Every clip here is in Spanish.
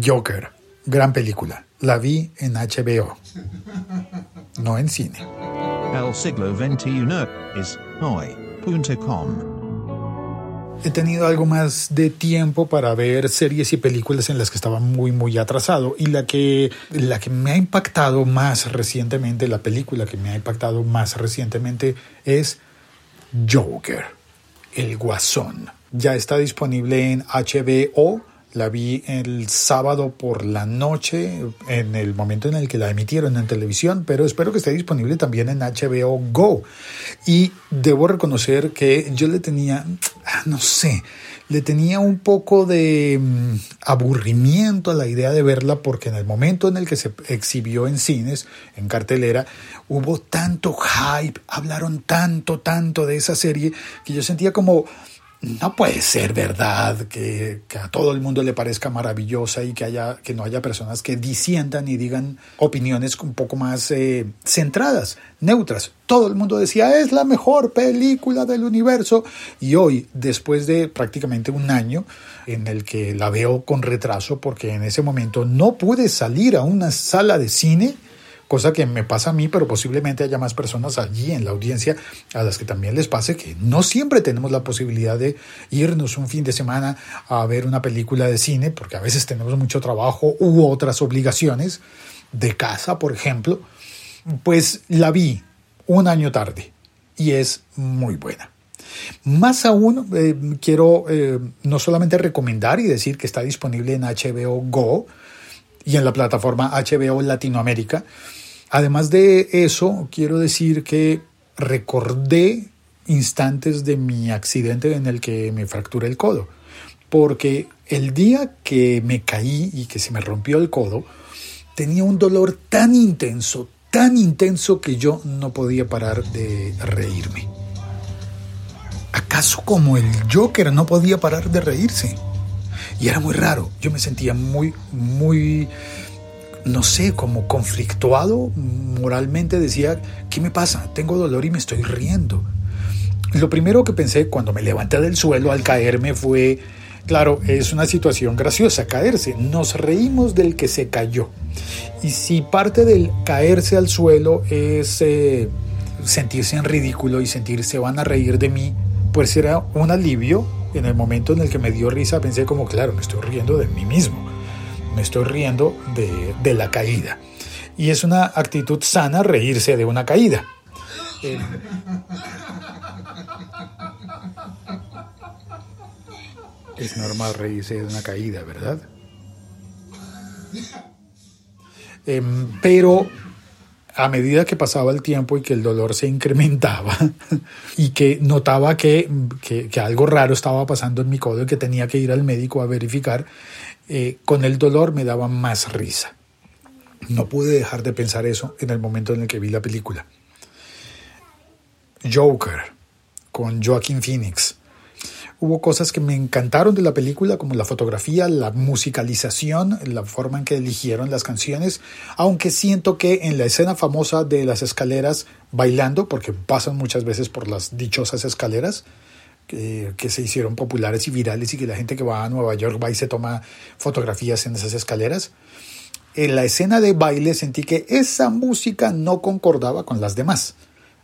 Joker, gran película. La vi en HBO, no en cine. El siglo XXI es hoy.com. He tenido algo más de tiempo para ver series y películas en las que estaba muy muy atrasado y la que la que me ha impactado más recientemente, la película que me ha impactado más recientemente es Joker, El Guasón. Ya está disponible en HBO la vi el sábado por la noche, en el momento en el que la emitieron en televisión, pero espero que esté disponible también en HBO Go. Y debo reconocer que yo le tenía, ah, no sé, le tenía un poco de mm, aburrimiento a la idea de verla porque en el momento en el que se exhibió en cines, en cartelera, hubo tanto hype, hablaron tanto, tanto de esa serie que yo sentía como no puede ser verdad que, a todo el mundo le parezca maravillosa y que, haya, que no haya personas que disientan y digan opiniones un poco más eh, centradas, neutras. Todo el mundo decía, es la mejor película del universo. Y hoy, después de prácticamente un año en el que la veo con retraso, porque en ese momento no pude salir a una sala de cine, cosa que me pasa a mí, pero posiblemente haya más personas allí en la audiencia a las que también les pase que no siempre tenemos la posibilidad de irnos un fin de semana a ver una película de cine, porque a veces tenemos mucho trabajo u otras obligaciones de casa, por ejemplo, pues la vi un año tarde y es muy buena. Más aún, eh, quiero eh, no solamente recomendar y decir que está disponible en HBO Go y en la plataforma HBO Latinoamérica, Además de eso, quiero decir que recordé instantes de mi accidente en el que me fracturé el codo, porque el día que me caí y que se me rompió el codo, tenía un dolor tan intenso, tan intenso que yo no podía parar de reírme. ¿Acaso como el Joker no podía parar de reírse? Y era muy raro, yo me sentía muy, muy no sé, como conflictuado moralmente, decía, ¿qué me pasa? Tengo dolor y me estoy riendo. Lo primero que pensé cuando me levanté del suelo al caerme fue, claro, es una situación graciosa caerse. Nos reímos del que se cayó. Y si parte del caerse al suelo es eh, sentirse en ridículo y sentirse van a reír de mí, pues era un alivio. En el momento en el que me dio risa pensé como, claro, me estoy riendo de mí mismo me estoy riendo de, la caída. Y es una actitud sana reírse de una caída. Eh, es normal reírse de una caída, ¿verdad? Em, pero a medida que pasaba el tiempo y que el dolor se incrementaba y que notaba que, que, algo raro estaba pasando en mi codo y que tenía que ir al médico a verificar, eh, con el dolor me daba más risa. No pude dejar de pensar eso en el momento en el que vi la película. Joker, con Joaquin Phoenix. Hubo cosas que me encantaron de la película, como la fotografía, la musicalización, la forma en que eligieron las canciones, aunque siento que en la escena famosa de las escaleras bailando, porque pasan muchas veces por las dichosas escaleras, que, se hicieron populares y virales y que la gente que va a Nueva York va y se toma fotografías en esas escaleras. En la escena de baile sentí que esa música no concordaba con las demás.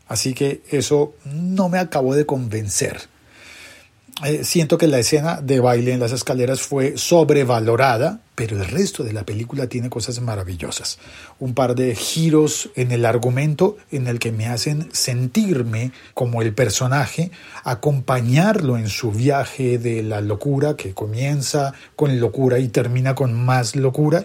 Así que eso no me acabó de convencer. Eh, siento que la escena de baile en las escaleras fue sobrevalorada, pero el resto de la película tiene cosas maravillosas. Un par de giros en el argumento en el que me hacen sentirme como el personaje, acompañarlo en su viaje de la locura que comienza con locura y termina con más locura.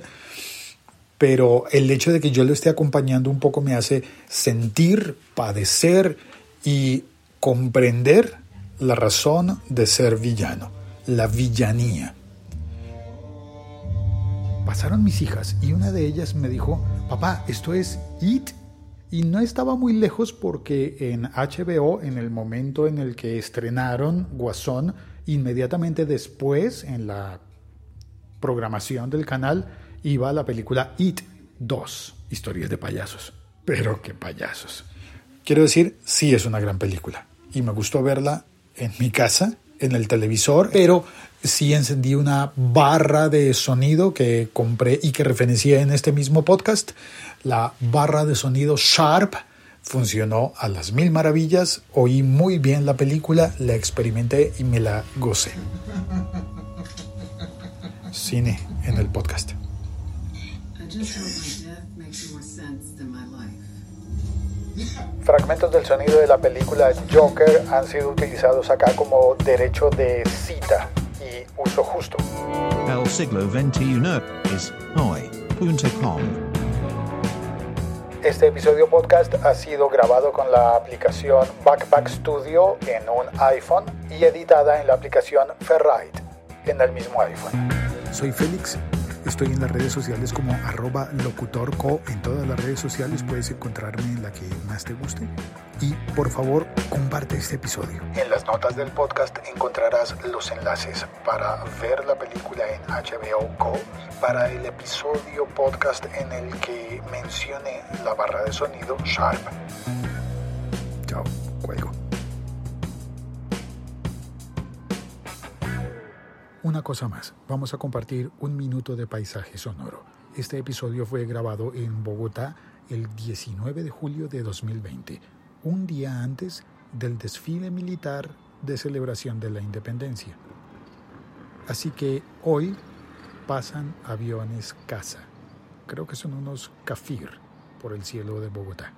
Pero el hecho de que yo lo esté acompañando un poco me hace sentir, padecer y comprender la razón de ser villano, la villanía. Pasaron mis hijas y una de ellas me dijo, papá, esto es It. Y no estaba muy lejos porque en HBO, en el momento en el que estrenaron Guasón, inmediatamente después, en la programación del canal, iba la película It 2, historias de payasos. Pero qué payasos. Quiero decir, sí es una gran película. Y me gustó verla en mi casa en el televisor, pero sí encendí una barra de sonido que compré y que referencié en este mismo podcast. La barra de sonido Sharp funcionó a las mil maravillas, oí muy bien la película, la experimenté y me la gocé. Cine en el podcast. Fragmentos del sonido de la película Joker han sido utilizados acá como derecho de cita y uso justo. El siglo XXI es hoy.com. Este episodio podcast ha sido grabado con la aplicación Backpack Studio en un iPhone y editada en la aplicación Ferrite en el mismo iPhone. Soy Félix Estoy en las redes sociales como arroba locutorco. En todas las redes sociales puedes encontrarme en la que más te guste. Y por favor, comparte este episodio. En las notas del podcast encontrarás los enlaces para ver la película en HBO Go y para el episodio podcast en el que mencioné la barra de sonido Sharp. Una cosa más, vamos a compartir un minuto de paisaje sonoro. Este episodio fue grabado en Bogotá el 19 de julio de 2020, un día antes del desfile militar de celebración de la independencia. Así que hoy pasan aviones casa. Creo que son unos Kafir por el cielo de Bogotá.